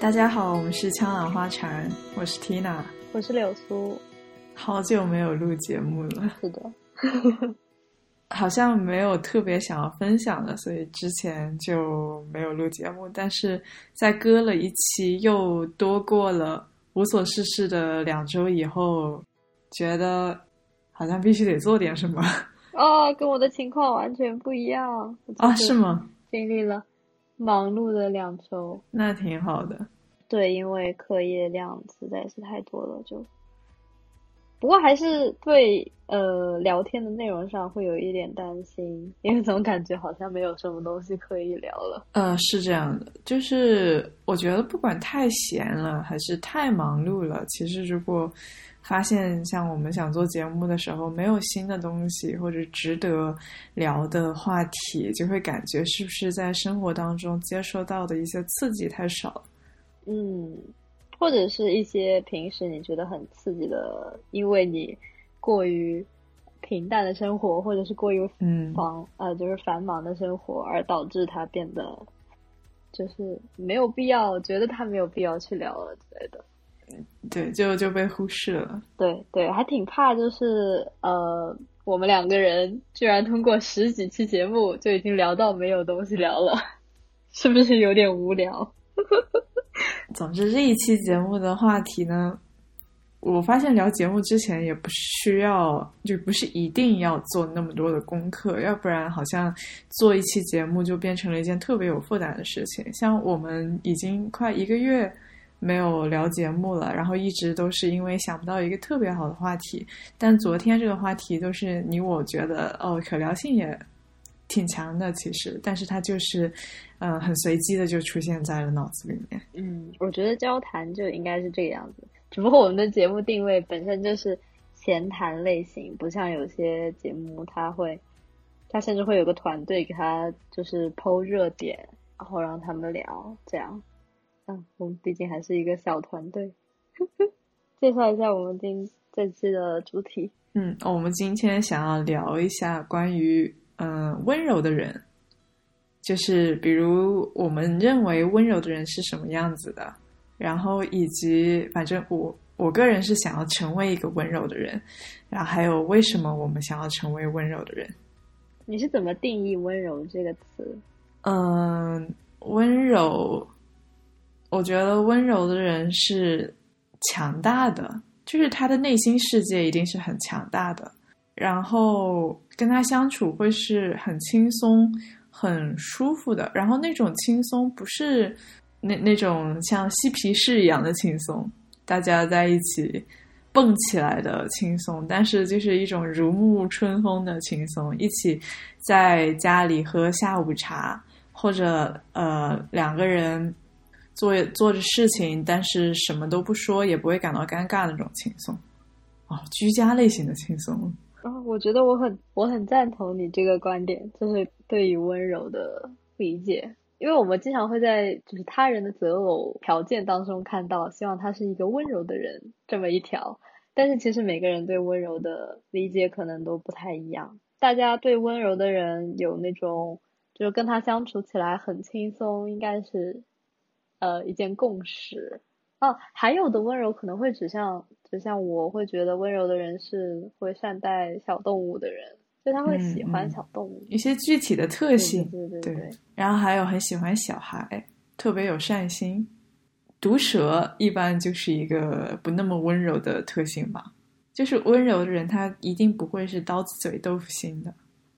大家好，我们是枪朗花禅，我是 Tina，我是柳苏。好久没有录节目了，是的，好像没有特别想要分享的，所以之前就没有录节目。但是在割了一期又多过了无所事事的两周以后，觉得好像必须得做点什么。哦，跟我的情况完全不一样啊？是吗？经历了。忙碌的两周，那挺好的。对，因为课业量实在是太多了，就不过还是对呃聊天的内容上会有一点担心，因为总感觉好像没有什么东西可以聊了。呃，是这样的，就是我觉得不管太闲了还是太忙碌了，其实如果。发现像我们想做节目的时候，没有新的东西或者值得聊的话题，就会感觉是不是在生活当中接受到的一些刺激太少？嗯，或者是一些平时你觉得很刺激的，因为你过于平淡的生活，或者是过于忙呃就是繁忙的生活，而导致它变得就是没有必要，觉得它没有必要去聊了之类的。对，就就被忽视了。对对，还挺怕，就是呃，我们两个人居然通过十几期节目就已经聊到没有东西聊了，是不是有点无聊？总之，这一期节目的话题呢，我发现聊节目之前也不需要，就不是一定要做那么多的功课，要不然好像做一期节目就变成了一件特别有负担的事情。像我们已经快一个月。没有聊节目了，然后一直都是因为想不到一个特别好的话题。但昨天这个话题都是你我觉得哦，可聊性也挺强的，其实，但是它就是，嗯，很随机的就出现在了脑子里面。嗯，我觉得交谈就应该是这个样子，只不过我们的节目定位本身就是闲谈类型，不像有些节目，他会，他甚至会有个团队给他就是剖热点，然后让他们聊这样。我们毕竟还是一个小团队，介绍一下我们今这期的主题。嗯，我们今天想要聊一下关于嗯温柔的人，就是比如我们认为温柔的人是什么样子的，然后以及反正我我个人是想要成为一个温柔的人，然后还有为什么我们想要成为温柔的人。你是怎么定义温柔这个词？嗯，温柔。我觉得温柔的人是强大的，就是他的内心世界一定是很强大的，然后跟他相处会是很轻松、很舒服的。然后那种轻松不是那那种像嬉皮士一样的轻松，大家在一起蹦起来的轻松，但是就是一种如沐春风的轻松，一起在家里喝下午茶，或者呃两个人。做做着事情，但是什么都不说，也不会感到尴尬的那种轻松，哦，居家类型的轻松。啊，我觉得我很我很赞同你这个观点，就是对于温柔的理解，因为我们经常会在就是他人的择偶条件当中看到，希望他是一个温柔的人这么一条，但是其实每个人对温柔的理解可能都不太一样。大家对温柔的人有那种，就是跟他相处起来很轻松，应该是。呃，一件共识哦，还有的温柔可能会指向，指向我会觉得温柔的人是会善待小动物的人，就他会喜欢小动物，一些具体的特性，对对对。然后还有很喜欢小孩，特别有善心。毒蛇一般就是一个不那么温柔的特性吧，就是温柔的人他一定不会是刀子嘴豆腐心的。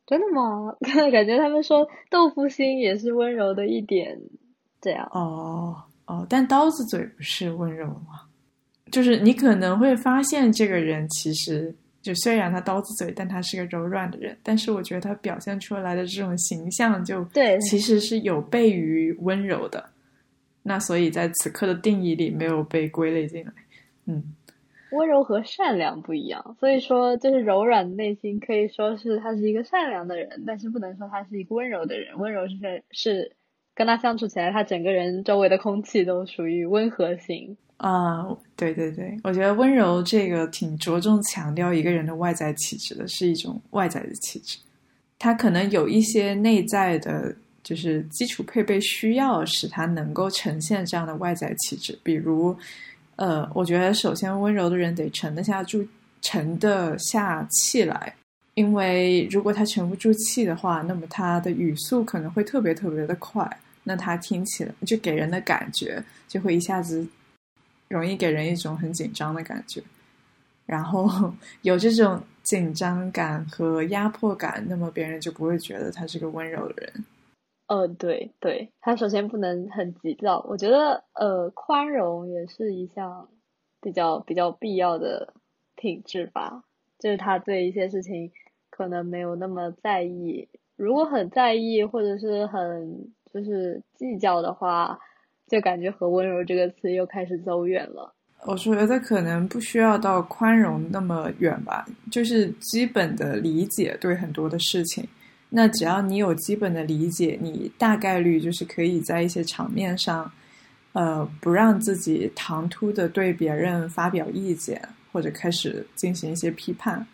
真的吗？感觉他们说豆腐心也是温柔的一点。这样哦哦，但刀子嘴不是温柔吗？就是你可能会发现这个人其实就虽然他刀子嘴，但他是个柔软的人。但是我觉得他表现出来的这种形象就对，其实是有悖于温柔的。那所以在此刻的定义里没有被归类进来。嗯，温柔和善良不一样，所以说就是柔软的内心可以说是他是一个善良的人，但是不能说他是一个温柔的人。温柔是是。跟他相处起来，他整个人周围的空气都属于温和型啊。对对对，我觉得温柔这个挺着重强调一个人的外在气质的，是一种外在的气质。他可能有一些内在的就是基础配备需要使他能够呈现这样的外在气质。比如，呃，我觉得首先温柔的人得沉得下住，沉得下气来，因为如果他沉不住气的话，那么他的语速可能会特别特别的快，那他听起来就给人的感觉就会一下子容易给人一种很紧张的感觉，然后有这种。紧张感和压迫感，那么别人就不会觉得他是个温柔的人。呃，对对，他首先不能很急躁。我觉得，呃，宽容也是一项比较比较必要的品质吧。就是他对一些事情可能没有那么在意，如果很在意或者是很就是计较的话，就感觉和温柔这个词又开始走远了。我觉得可能不需要到宽容那么远吧，就是基本的理解对很多的事情。那只要你有基本的理解，你大概率就是可以在一些场面上，呃，不让自己唐突的对别人发表意见，或者开始进行一些批判。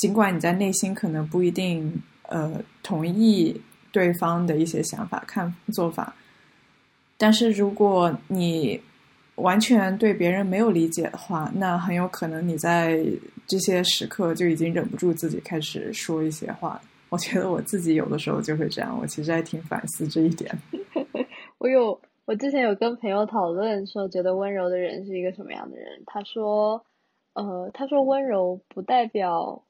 尽管你在内心可能不一定呃同意对方的一些想法、看做法，但是如果你。完全对别人没有理解的话，那很有可能你在这些时刻就已经忍不住自己开始说一些话。我觉得我自己有的时候就会这样，我其实还挺反思这一点。我有，我之前有跟朋友讨论说，觉得温柔的人是一个什么样的人？他说，呃，他说温柔不代表，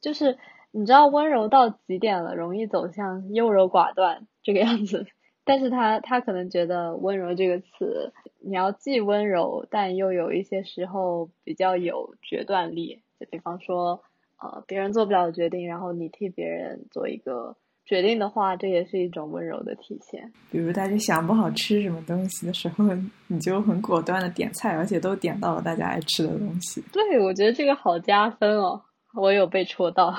就是你知道温柔到极点了，容易走向优柔寡断这个样子。但是他他可能觉得温柔这个词，你要既温柔，但又有一些时候比较有决断力。就比方说，呃，别人做不了决定，然后你替别人做一个决定的话，这也是一种温柔的体现。比如大家想不好吃什么东西的时候，你就很果断的点菜，而且都点到了大家爱吃的东西。对，我觉得这个好加分哦，我有被戳到。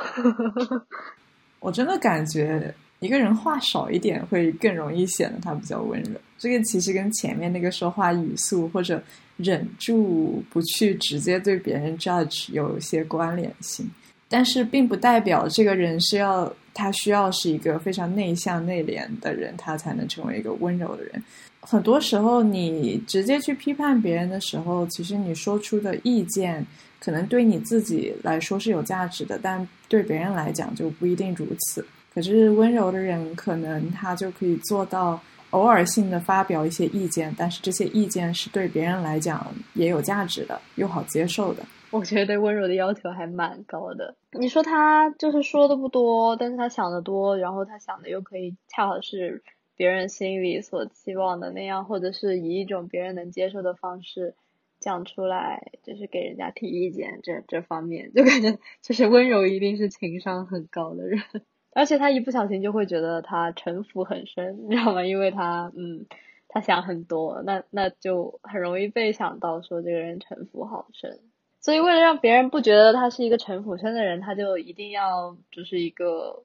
我真的感觉。一个人话少一点，会更容易显得他比较温柔。这个其实跟前面那个说话语速或者忍住不去直接对别人 judge 有一些关联性，但是并不代表这个人是要他需要是一个非常内向内敛的人，他才能成为一个温柔的人。很多时候，你直接去批判别人的时候，其实你说出的意见可能对你自己来说是有价值的，但对别人来讲就不一定如此。可是温柔的人，可能他就可以做到偶尔性的发表一些意见，但是这些意见是对别人来讲也有价值的，又好接受的。我觉得对温柔的要求还蛮高的。你说他就是说的不多，但是他想的多，然后他想的又可以恰好是别人心里所期望的那样，或者是以一种别人能接受的方式讲出来，就是给人家提意见。这这方面就感觉就是温柔一定是情商很高的人。而且他一不小心就会觉得他城府很深，你知道吗？因为他，嗯，他想很多，那那就很容易被想到说这个人城府好深。所以为了让别人不觉得他是一个城府深的人，他就一定要就是一个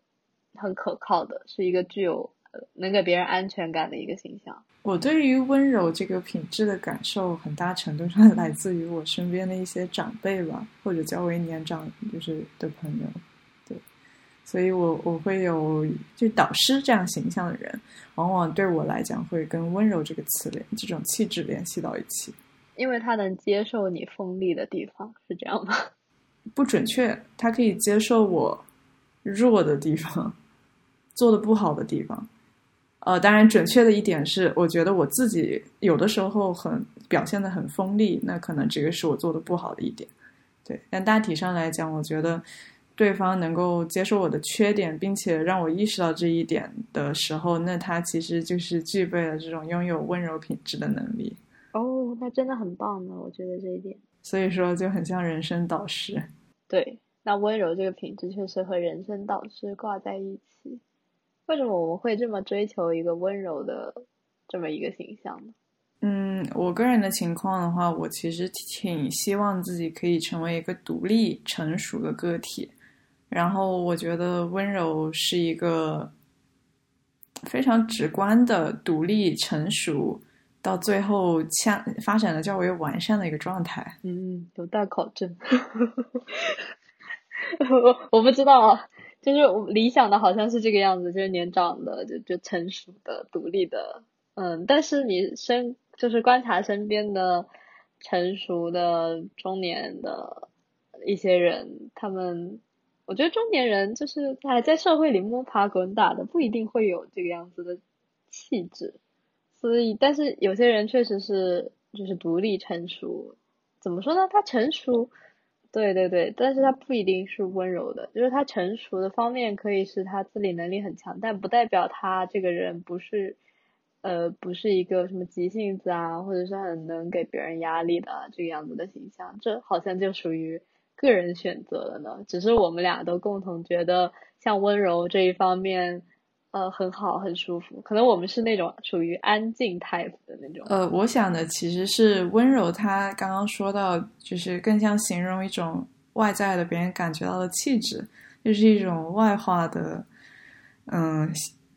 很可靠的，是一个具有能给别人安全感的一个形象。我对于温柔这个品质的感受，很大程度上 来自于我身边的一些长辈吧，或者较为年长就是的朋友。对所以，我我会有就导师这样形象的人，往往对我来讲会跟温柔这个词联这种气质联系到一起，因为他能接受你锋利的地方，是这样吗？不准确，他可以接受我弱的地方，做的不好的地方。呃，当然，准确的一点是，我觉得我自己有的时候很表现的很锋利，那可能这个是我做的不好的一点。对，但大体上来讲，我觉得。对方能够接受我的缺点，并且让我意识到这一点的时候，那他其实就是具备了这种拥有温柔品质的能力。哦，那真的很棒呢，我觉得这一点。所以说，就很像人生导师。对，那温柔这个品质确实和人生导师挂在一起。为什么我们会这么追求一个温柔的这么一个形象呢？嗯，我个人的情况的话，我其实挺希望自己可以成为一个独立成熟的个体。然后我觉得温柔是一个非常直观的独立成熟，到最后像发展的较为完善的一个状态。嗯，有待考证。我 我不知道啊，就是我理想的好像是这个样子，就是年长的，就就成熟的、独立的，嗯。但是你身就是观察身边的成熟的中年的一些人，他们，我觉得中年人就是还在社会里摸爬滚打的，不一定会有这个样子的气质。所以，但是有些人确实是就是独立成熟，怎么说呢？他成熟。对对对，但是他不一定是温柔的，就是他成熟的方面可以是他自理能力很强，但不代表他这个人不是，呃，不是一个什么急性子啊，或者是很能给别人压力的这个样子的形象，这好像就属于个人选择了呢。只是我们俩都共同觉得，像温柔这一方面。呃，很好，很舒服。可能我们是那种属于安静 type 的那种。呃，我想的其实是温柔。他刚刚说到，就是更像形容一种外在的，别人感觉到的气质，就是一种外化的，嗯，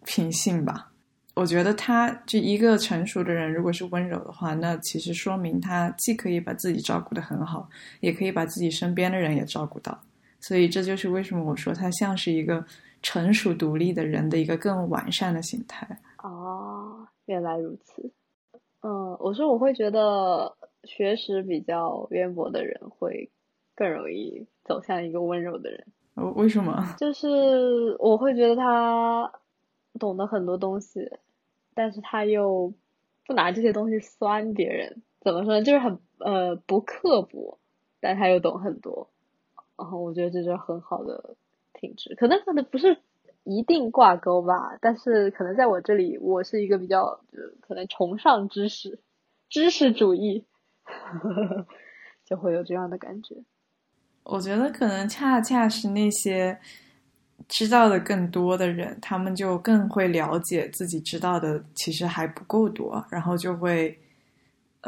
品性吧。我觉得他就一个成熟的人，如果是温柔的话，那其实说明他既可以把自己照顾得很好，也可以把自己身边的人也照顾到。所以这就是为什么我说他像是一个。成熟独立的人的一个更完善的形态。哦，原来如此。嗯，我说我会觉得学识比较渊博的人会更容易走向一个温柔的人。哦，为什么？就是我会觉得他懂得很多东西，但是他又不拿这些东西酸别人。怎么说呢？就是很呃不刻薄，但他又懂很多。然后我觉得这是很好的。品质可能可能不是一定挂钩吧，但是可能在我这里，我是一个比较可能崇尚知识、知识主义，就会有这样的感觉。我觉得可能恰恰是那些知道的更多的人，他们就更会了解自己知道的其实还不够多，然后就会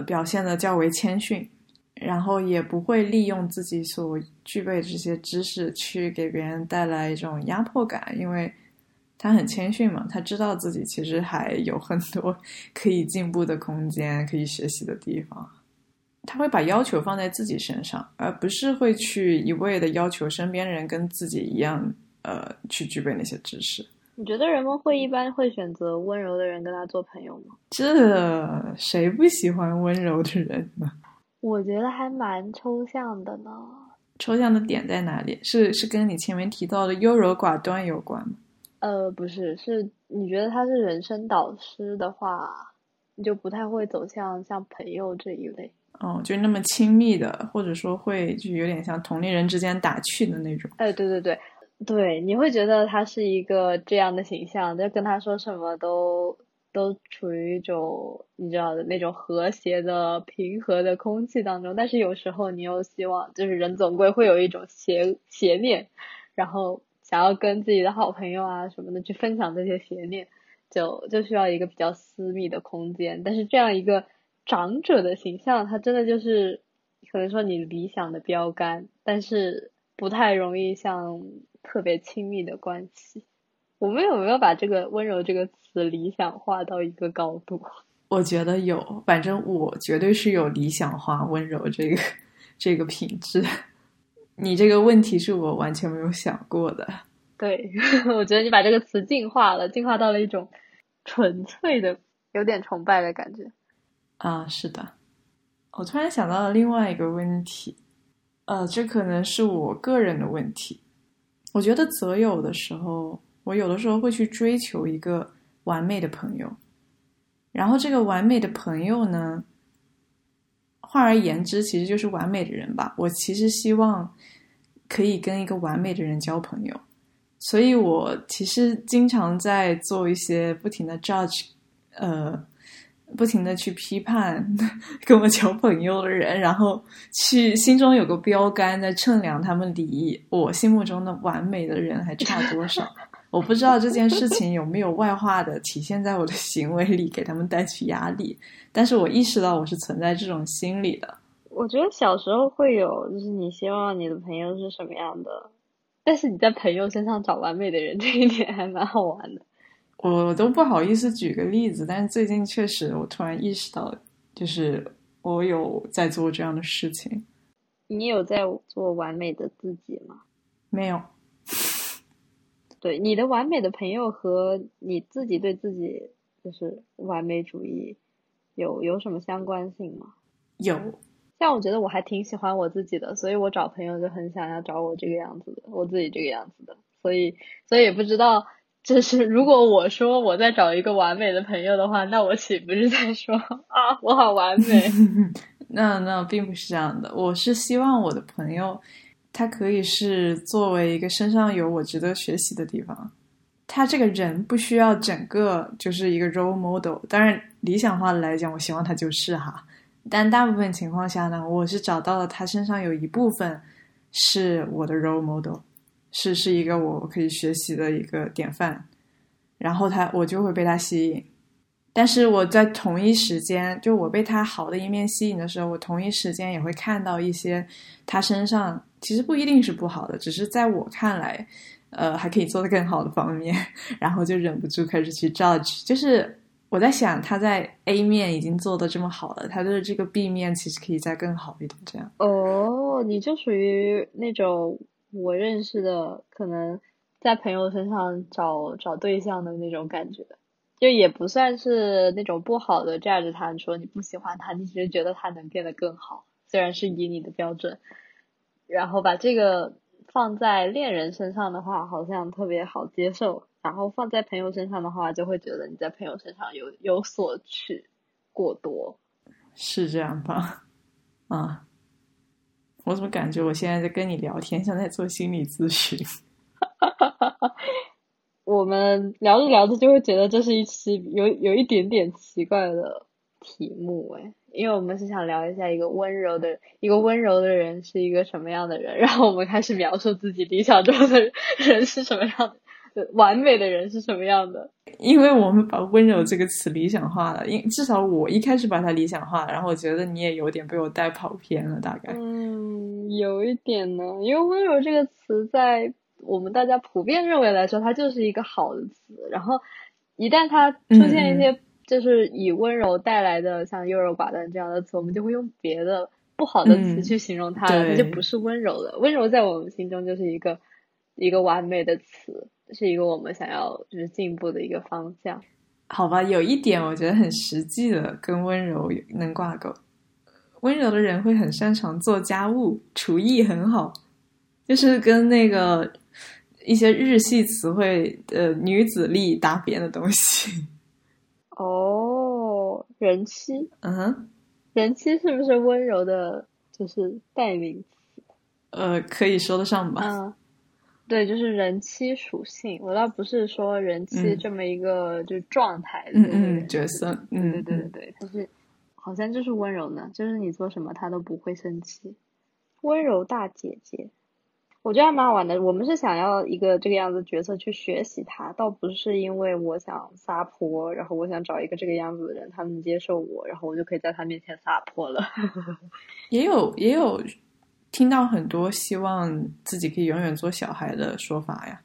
表现的较为谦逊。然后也不会利用自己所具备的这些知识去给别人带来一种压迫感，因为他很谦逊嘛，他知道自己其实还有很多 可以进步的空间，可以学习的地方。他会把要求放在自己身上，而不是会去一味的要求身边人跟自己一样，呃，去具备那些知识。你觉得人们会一般会选择温柔的人跟他做朋友吗？这谁不喜欢温柔的人呢？我觉得还蛮抽象的呢。抽象的点在哪里？是是跟你前面提到的优柔寡断有关吗？呃，不是，是你觉得他是人生导师的话，你就不太会走向像朋友这一类。哦，就那么亲密的，或者说会就有点像同龄人之间打趣的那种。哎，对对对对，你会觉得他是一个这样的形象，就跟他说什么都。都处于一种你知道的那种和谐的、平和的空气当中，但是有时候你又希望，就是人总归会有一种邪邪念，然后想要跟自己的好朋友啊什么的去分享这些邪念，就就需要一个比较私密的空间。但是这样一个长者的形象，他真的就是可能说你理想的标杆，但是不太容易像特别亲密的关系。我们有没有把这个温柔这个词理想化到一个高度？我觉得有，反正我绝对是有理想化温柔这个 这个品质。你这个问题是我完全没有想过的。对，我觉得你把这个词进化了，进化到了一种纯粹的、有点崇拜的感觉。啊，是的。我突然想到了另外一个问题，呃，这可能是我个人的问题。我觉得择友的时候。我有的时候会去追求一个完美的朋友，然后这个完美的朋友呢，换而言之，其实就是完美的人吧。我其实希望可以跟一个完美的人交朋友，所以我其实经常在做一些不停的 judge，呃，不停的去批判 跟我交朋友的人，然后去心中有个标杆在称量他们离我心目中的完美的人还差多少。我不知道这件事情有没有外化的体现在我的行为里，给他们带去压力。但是我意识到我是存在这种心理的。我觉得小时候会有，就是你希望你的朋友是什么样的，但是你在朋友身上找完美的人，这一点还蛮好玩的。我都不好意思举个例子，但是最近确实，我突然意识到，就是我有在做这样的事情。你有在做完美的自己吗？没有。对你的完美的朋友和你自己对自己就是完美主义有有什么相关性吗？有，像我觉得我还挺喜欢我自己的，所以我找朋友就很想要找我这个样子的，我自己这个样子的，所以所以也不知道，就是如果我说我在找一个完美的朋友的话，那我岂不是在说啊我好完美？那那并不是这样的，我是希望我的朋友，他可以是作为一个身上有我值得学习的地方，他这个人不需要整个就是一个 role model，当然理想化的来讲，我希望他就是哈，但大部分情况下呢，我是找到了他身上有一部分是我的 role model，是是一个我可以学习的一个典范，然后他我就会被他吸引。但是我在同一时间，就我被他好的一面吸引的时候，我同一时间也会看到一些他身上其实不一定是不好的，只是在我看来，呃，还可以做得更好的方面，然后就忍不住开始去 judge。就是我在想，他在 A 面已经做的这么好了，他的这个 B 面其实可以再更好一点。这样哦，你就属于那种我认识的，可能在朋友身上找找对象的那种感觉。就也不算是那种不好的价值谈，说你不喜欢他，你只是觉得他能变得更好，虽然是以你的标准，然后把这个放在恋人身上的话，好像特别好接受，然后放在朋友身上的话，就会觉得你在朋友身上有有所取过多，是这样吧？啊，我怎么感觉我现在在跟你聊天，像在做心理咨询？哈哈哈哈哈我们聊着聊着就会觉得这是一期有有一点点奇怪的题目哎，因为我们是想聊一下一个温柔的一个温柔的人是一个什么样的人，然后我们开始描述自己理想中的人是什么样的，完美的人是什么样的。因为我们把温柔这个词理想化了，因至少我一开始把它理想化，然后我觉得你也有点被我带跑偏了，大概。嗯，有一点呢，因为温柔这个词在。我们大家普遍认为来说，它就是一个好的词。然后，一旦它出现一些就是以温柔带来的像优柔寡断这样的词，我们就会用别的不好的词去形容它，它就不是温柔的。温柔在我们心中就是一个一个完美的词，是一个我们想要就是进步的一个方向。好吧，有一点我觉得很实际的，跟温柔能挂钩。温柔的人会很擅长做家务，厨艺很好，就是跟那个。一些日系词汇呃女子力搭边的东西。哦，人妻。嗯哼，人妻是不是温柔的，就是代名词？呃，可以说得上吧。嗯，对，就是人妻属性。我倒不是说人妻这么一个就是状态，嗯嗯，角色。嗯，对对对对，但是好像就是温柔呢，就是你做什么她都不会生气，温柔大姐姐。我觉得还蛮好玩的。我们是想要一个这个样子角色去学习他，倒不是因为我想撒泼，然后我想找一个这个样子的人，他能接受我，然后我就可以在他面前撒泼了。也有也有听到很多希望自己可以永远做小孩的说法呀。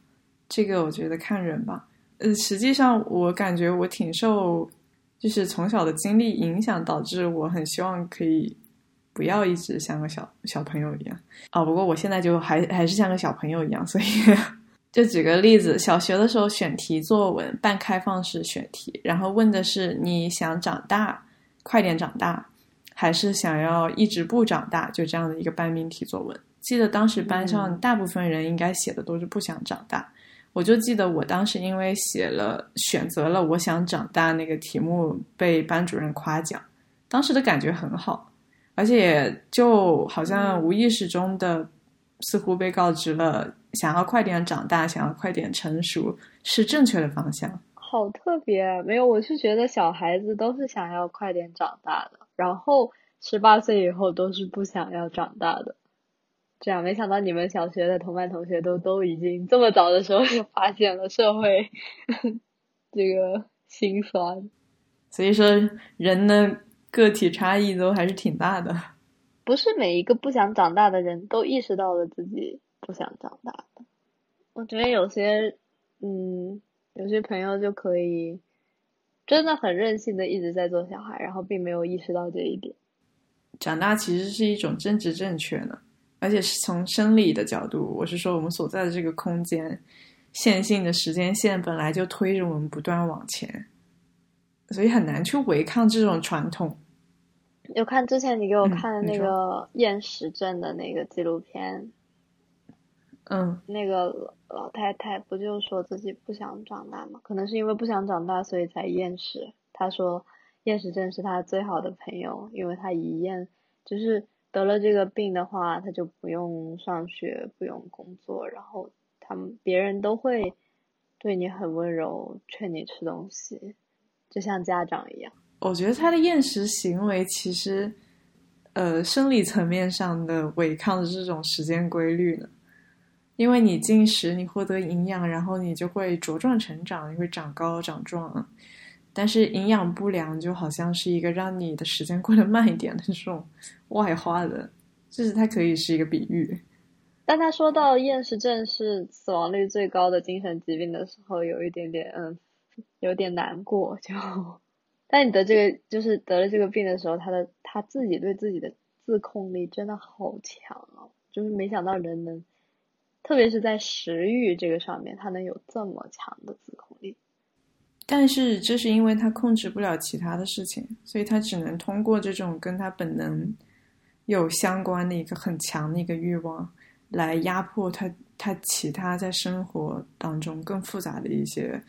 这个我觉得看人吧。呃，实际上我感觉我挺受，就是从小的经历影响，导致我很希望可以。不要一直像个小小朋友一样哦。不过我现在就还还是像个小朋友一样，所以 就举个例子，小学的时候选题作文半开放式选题，然后问的是你想长大，快点长大，还是想要一直不长大？就这样的一个半命题作文。记得当时班上大部分人应该写的都是不想长大，我就记得我当时因为写了选择了我想长大那个题目，被班主任夸奖，当时的感觉很好。而且就好像无意识中的，似乎被告知了，想要快点长大，想要快点成熟，是正确的方向。好特别，没有，我是觉得小孩子都是想要快点长大的，然后十八岁以后都是不想要长大的。这样，没想到你们小学的同班同学都都已经这么早的时候就发现了社会 这个心酸。所以说，人呢。个体差异都还是挺大的，不是每一个不想长大的人都意识到了自己不想长大的。我觉得有些，嗯，有些朋友就可以真的很任性的一直在做小孩，然后并没有意识到这一点。长大其实是一种政治正确呢，而且是从生理的角度，我是说我们所在的这个空间，线性的时间线本来就推着我们不断往前，所以很难去违抗这种传统。有看之前你给我嗯看的那个厌食症的那个纪录片，嗯，那个老太太不就说自己不想长大吗？可能是因为不想长大，所以才厌食。她说厌食症是她最好的朋友，因为她一厌就是得了这个病的话，她就不用上学，不用工作，然后他们别人都会对你很温柔，劝你吃东西，就像家长一样。我觉得他的厌食行为其实，呃，生理层面上的违抗的这种时间规律呢。因为你进食，你获得营养，然后你就会茁壮成长，你会长高长壮。但是营养不良就好像是一个让你的时间过得慢一点的这种外化的，就是它可以是一个比喻。但他说到厌食症是死亡率最高的精神疾病的时候，有一点点嗯，有点难过。就，但你得这个就是得了这个病的时候，他的他自己对自己的自控力真的好强哦，就是没想到人能，特别是在食欲这个上面，他能有这么强的自控力。但是这是因为他控制不了其他的事情，所以他只能通过这种跟他本能有相关的一个很强的一个欲望，来压迫他他其他在生活当中更复杂的一些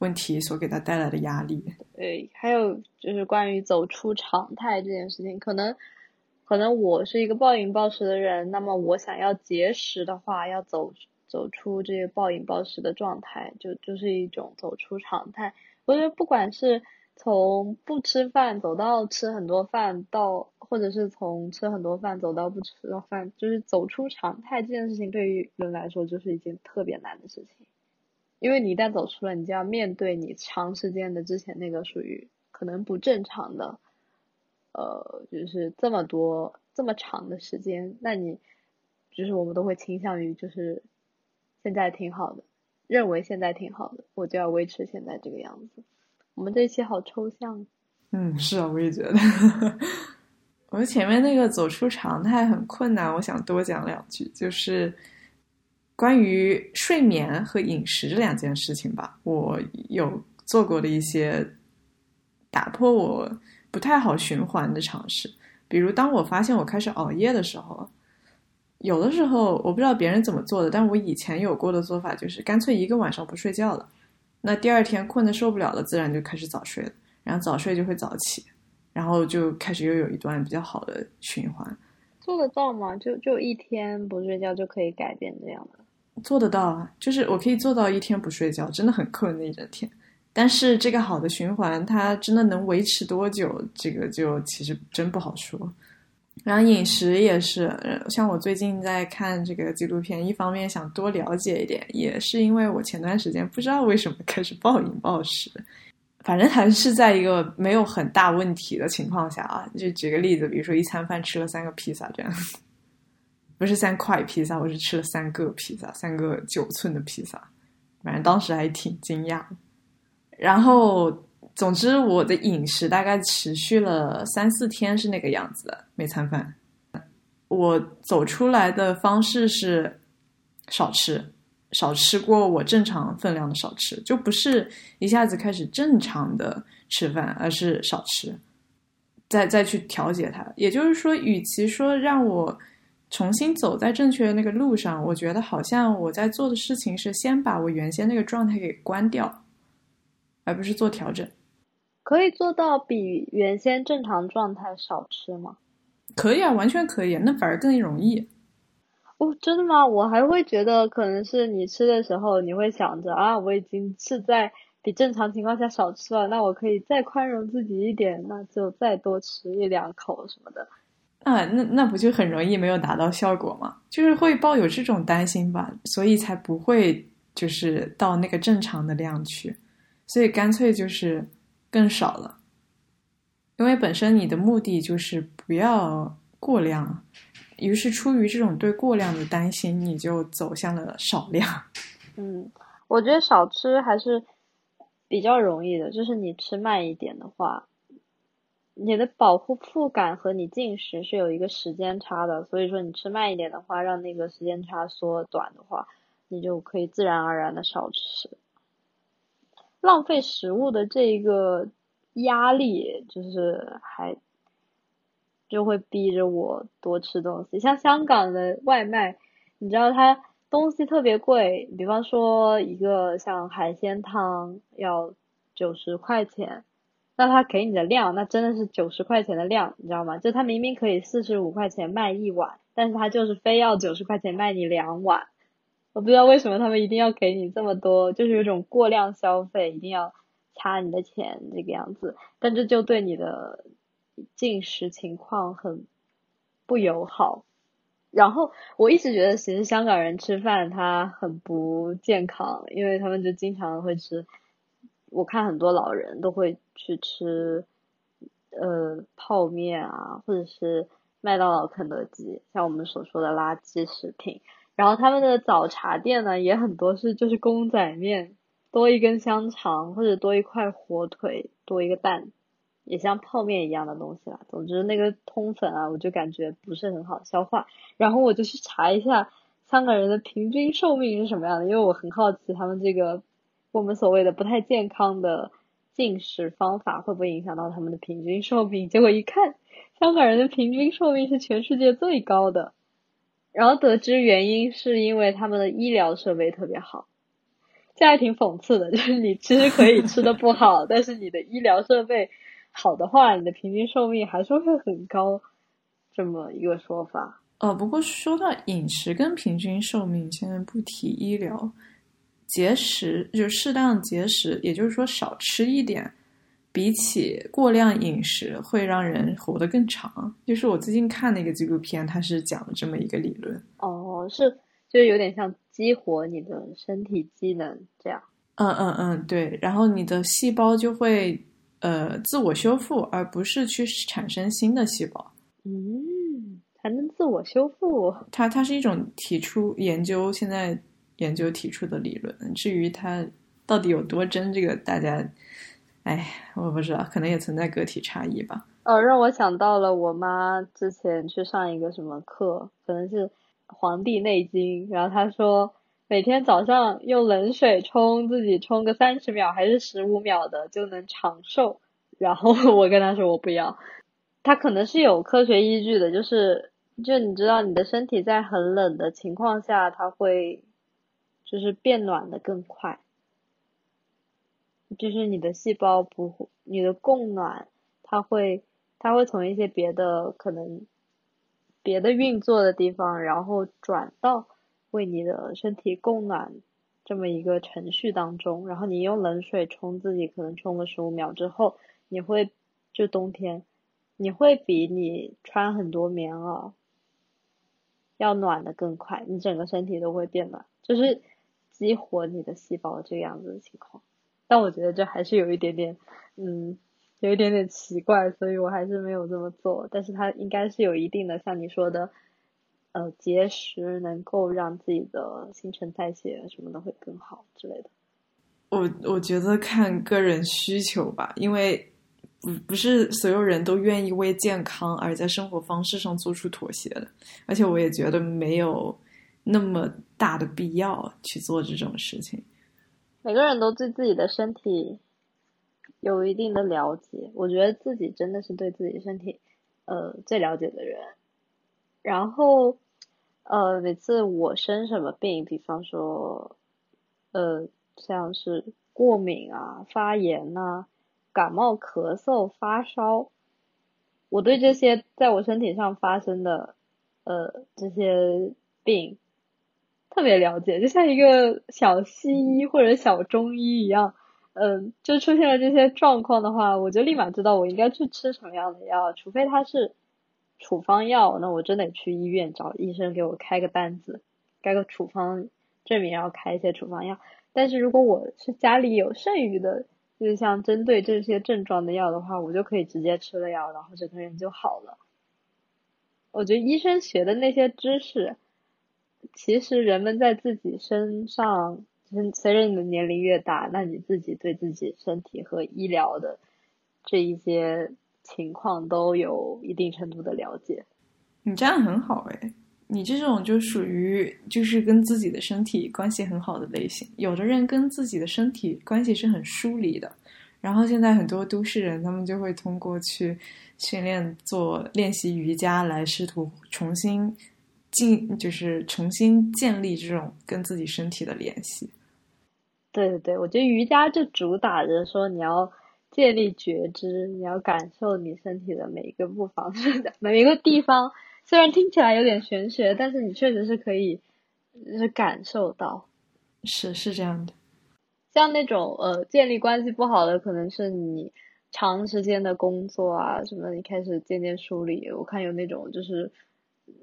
问题所给他带来的压力。对，还有就是关于走出常态这件事情，可能可能我是一个暴饮暴食的人，那么我想要节食的话，要走走出这个暴饮暴食的状态，就就是一种走出常态。我觉得不管是从不吃饭走到吃很多饭，到或者是从吃很多饭走到不吃饭，就是走出常态这件事情，对于人来说就是一件特别难的事情。因为你一旦走出了，你就要面对你长时间的之前那个属于可能不正常的，呃，就是这么多这么长的时间，那你就是我们都会倾向于就是现在挺好的，认为现在挺好的，我就要维持现在这个样子。我们这一期好抽象，嗯，是啊，我也觉得。我们前面那个走出常态很困难，我想多讲两句，就是关于睡眠和饮食这两件事情吧。我有做过的一些打破我不太好循环的尝试，比如当我发现我开始熬夜的时候，有的时候我不知道别人怎么做的，但我以前有过的做法就是干脆一个晚上不睡觉了，那第二天困得受不了了，自然就开始早睡了。然后早睡就会早起，然后就开始又有一段比较好的循环。做得到吗？就就一天不睡觉就可以改变这样的？做得到啊，就是我可以做到一天不睡觉，真的很困那一整天。但是这个好的循环，它真的能维持多久，这个就其实真不好说。然后饮食也是，像我最近在看这个纪录片，一方面想多了解一点，也是因为我前段时间不知道为什么开始暴饮暴食。反正还是在一个没有很大问题的情况下啊，就举个例子，比如说一餐饭吃了三个披萨，这样不是三块披萨，我是吃了三个披萨，三个九寸的披萨，反正当时还挺惊讶。然后，总之我的饮食大概持续了三四天是那个样子的，每餐饭。我走出来的方式是少吃。少吃过我正常分量的少吃，就不是一下子开始正常的吃饭，而是少吃，再再去调节它。也就是说，与其说让我重新走在正确的那个路上，我觉得好像我在做的事情是先把我原先那个状态给关掉，而不是做调整。可以做到比原先正常状态少吃吗？可以啊，完全可以，那反而更容易。哦，真的吗？我还会觉得可能是你吃的时候，你会想着啊，我已经是在比正常情况下少吃了，那我可以再宽容自己一点，那就再多吃一两口什么的。啊，那那不就很容易没有达到效果吗？就是会抱有这种担心吧，所以才不会就是到那个正常的量去，所以干脆就是更少了，因为本身你的目的就是不要过量。于是，出于这种对过量的担心，你就走向了少量。嗯，我觉得少吃还是比较容易的，就是你吃慢一点的话，你的饱腹腹感和你进食是有一个时间差的，所以说你吃慢一点的话，让那个时间差缩短的话，你就可以自然而然的少吃。浪费食物的这一个压力，就是还就会逼着我多吃东西。像香港的外卖，你知道它东西特别贵，比方说一个像海鲜汤要九十块钱，那他给你的量，那真的是九十块钱的量，你知道吗？就他明明可以四十五块钱卖一碗，但是他就是非要九十块钱卖你两碗。我不知道为什么他们一定要给你这么多，就是有种过量消费，一定要掐你的钱这个样子。但这就对你的进食情况很不友好。然后我一直觉得，其实香港人吃饭他很不健康，因为他们就经常会吃。我看很多老人都会去吃，呃，泡面啊，或者是麦当劳、肯德基，像我们所说的垃圾食品。然后他们的早茶店呢，也很多是就是公仔面，多一根香肠或者多一块火腿，多一个蛋，也像泡面一样的东西啦。总之那个通粉啊，我就感觉不是很好消化。然后我就去查一下香港人的平均寿命是什么样的，因为我很好奇他们这个我们所谓的不太健康的进食方法会不会影响到他们的平均寿命。结果一看，香港人的平均寿命是全世界最高的。然后得知原因是因为他们的医疗设备特别好，这还挺讽刺的。就是你其实可以吃的不好，但是你的医疗设备好的话，你的平均寿命还是会很高，这么一个说法。呃，不过说到饮食跟平均寿命，先不提医疗，节食就是适当节食，也就是说少吃一点。比起过量饮食，会让人活得更长。就是我最近看的一个纪录片，它是讲了这么一个理论。哦，是，就是有点像激活你的身体机能这样。嗯嗯嗯，对。然后你的细胞就会呃自我修复，而不是去产生新的细胞。嗯，还能自我修复？它它是一种提出研究，现在研究提出的理论。至于它到底有多真，这个大家。哎，我不知道，可能也存在个体差异吧。哦，让我想到了我妈之前去上一个什么课，可能是《黄帝内经》，然后她说每天早上用冷水冲自己冲个三十秒还是十五秒的就能长寿。然后 我跟她说我不要，她可能是有科学依据的，就是就你知道你的身体在很冷的情况下，它会就是变暖的更快。就是你的细胞不，你的供暖，它会，它会从一些别的可能，别的运作的地方，然后转到为你的身体供暖这么一个程序当中。然后你用冷水冲自己，可能冲个十五秒之后，你会，就冬天，你会比你穿很多棉袄要暖的更快，你整个身体都会变暖，就是激活你的细胞这个样子的情况。但我觉得这还是有一点点，嗯，有一点点奇怪，所以我还是没有这么做。但是它应该是有一定的，像你说的，呃，节食能够让自己的新陈代谢什么的会更好之类的。我我觉得看个人需求吧，因为不不是所有人都愿意为健康而在生活方式上做出妥协的，而且我也觉得没有那么大的必要去做这种事情。每个人都对自己的身体有一定的了解，我觉得自己真的是对自己身体呃最了解的人。然后呃每次我生什么病，比方说呃像是过敏啊、发炎呐、感冒、咳嗽、发烧，我对这些在我身体上发生的呃这些病。特别了解，就像一个小西医或者小中医一样，嗯，就出现了这些状况的话，我就立马知道我应该去吃什么样的药。除非它是处方药，那我真得去医院找医生给我开个单子，开个处方证明，然后开一些处方药。但是如果我是家里有剩余的，就是像针对这些症状的药的话，我就可以直接吃了药，然后整个人就好了。我觉得医生学的那些知识。其实人们在自己身上，随着你的年龄越大，那你自己对自己身体和医疗的这一些情况都有一定程度的了解。你这样很好哎，你这种就属于就是跟自己的身体关系很好的类型。有的人跟自己的身体关系是很疏离的，然后现在很多都市人他们就会通过去训练做练习瑜伽来试图重新进，就是重新建立这种跟自己身体的联系。对对对，我觉得瑜伽就主打着说你要建立觉知，你要感受你身体的每一个部方的 每一个地方。虽然听起来有点玄学，但是你确实是可以是感受到，是是这样的。像那种呃建立关系不好的，可能是你长时间的工作啊什么，你开始渐渐疏离。我看有那种就是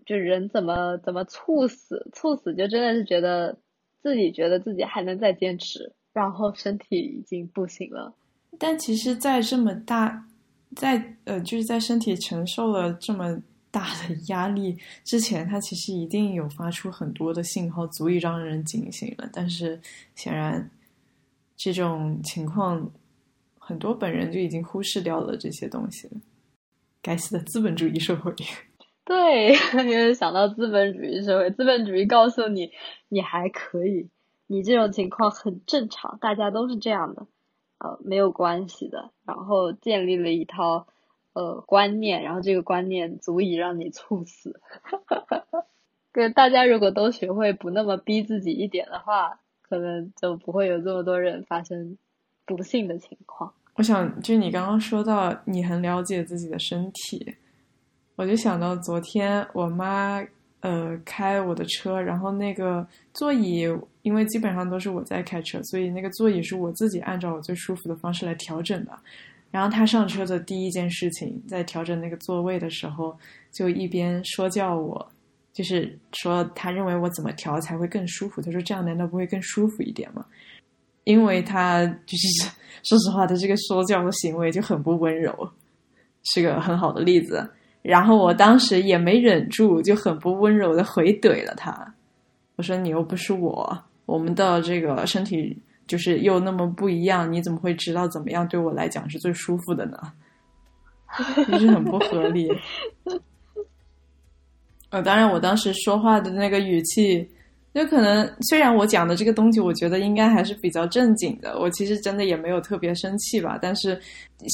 就人怎么怎么猝死，猝死就真的是觉得自己觉得自己还能再坚持，然后身体已经不行了。但其实，在这么大，在呃就是在身体承受了这么。大的压力之前，他其实一定有发出很多的信号，足以让人警醒了。但是显然，这种情况很多本人就已经忽视掉了这些东西。该死的资本主义社会！对，因 为想到资本主义社会，资本主义告诉你你还可以，你这种情况很正常，大家都是这样的，呃，没有关系的。然后建立了一套。呃，观念，然后这个观念足以让你猝死。对，大家如果都学会不那么逼自己一点的话，可能就不会有这么多人发生不幸的情况。我想，就你刚刚说到你很了解自己的身体，我就想到昨天我妈呃开我的车，然后那个座椅，因为基本上都是我在开车，所以那个座椅是我自己按照我最舒服的方式来调整的。然后她上车的第一件事情，在调整那个座位的时候，就一边说教我，就是说他认为我怎么调才会更舒服。他说这样难道不会更舒服一点吗？因为他就是说实话，他这个说教的行为就很不温柔，是个很好的例子。然后我当时也没忍住，就很不温柔的回怼了他。我说你又不是我，我们的这个身体。就是又那么不一样，你怎么会知道怎么样对我来讲是最舒服的呢？就是很不合理。呃，当然，我当时说话的那个语气，就可能虽然我讲的这个东西，我觉得应该还是比较正经的。我其实真的也没有特别生气吧，但是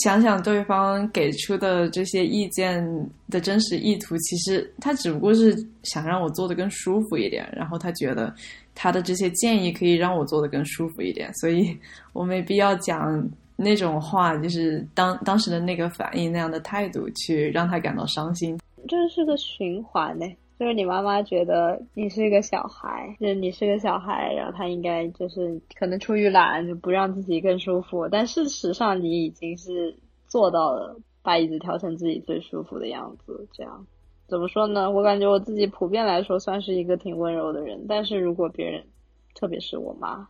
想想对方给出的这些意见的真实意图，其实他只不过是想让我做的更舒服一点，然后他觉得。他的这些建议可以让我做的更舒服一点，所以我没必要讲那种话，就是当当时的那个反应那样的态度去让他感到伤心。这是个循环呢，就是你妈妈觉得你是一个小孩，就是你是个小孩，然后她应该就是可能出于懒就不让自己更舒服，但事实上你已经是做到了把椅子调成自己最舒服的样子，这样。怎么说呢？我感觉我自己普遍来说算是一个挺温柔的人，但是如果别人，特别是我妈，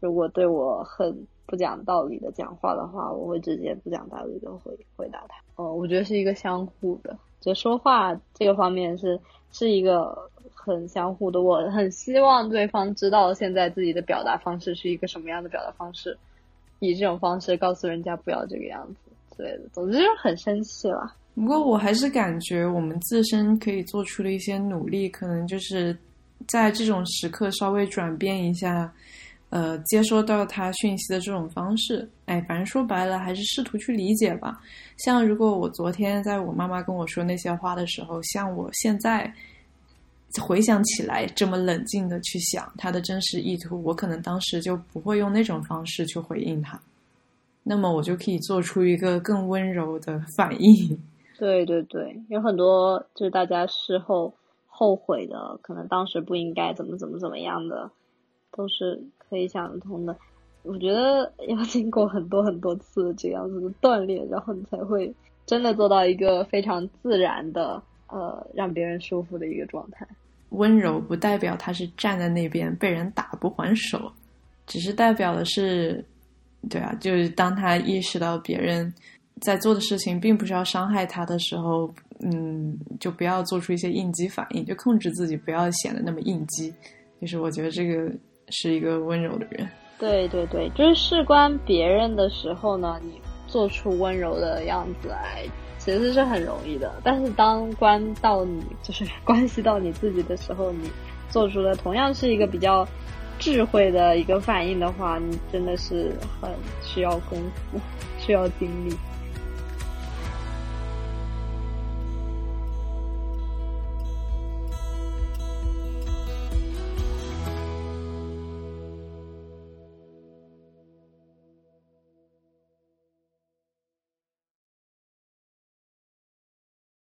如果对我很不讲道理的讲话的话，我会直接不讲道理的回回答他。哦，我觉得是一个相互的，就说话这个方面是是一个很相互的。我很希望对方知道现在自己的表达方式是一个什么样的表达方式，以这种方式告诉人家不要这个样子之类的。总之就是很生气了。不过我还是感觉我们自身可以做出的一些努力，可能就是在这种时刻稍微转变一下，呃，接收到他讯息的这种方式。哎，反正说白了还是试图去理解吧。像如果我昨天在我妈妈跟我说那些话的时候，像我现在回想起来这么冷静的去想他的真实意图，我可能当时就不会用那种方式去回应他，那么我就可以做出一个更温柔的反应。对对对，有很多就是大家事后后悔的，可能当时不应该怎么怎么怎么样的，都是可以想得通的。我觉得要经过很多很多次这样子的锻炼，然后你才会真的做到一个非常自然的，呃，让别人舒服的一个状态。温柔不代表他是站在那边被人打不还手，只是代表的是，对啊，就是当他意识到别人。在做的事情并不是要伤害他的时候，嗯，就不要做出一些应激反应，就控制自己不要显得那么应激。就是我觉得这个是一个温柔的人。对对对，就是事关别人的时候呢，你做出温柔的样子来其实是很容易的，但是当关到你就是 关系到你自己的时候，你做出了同样是一个比较智慧的一个反应的话，你真的是很需要功夫，需要精力。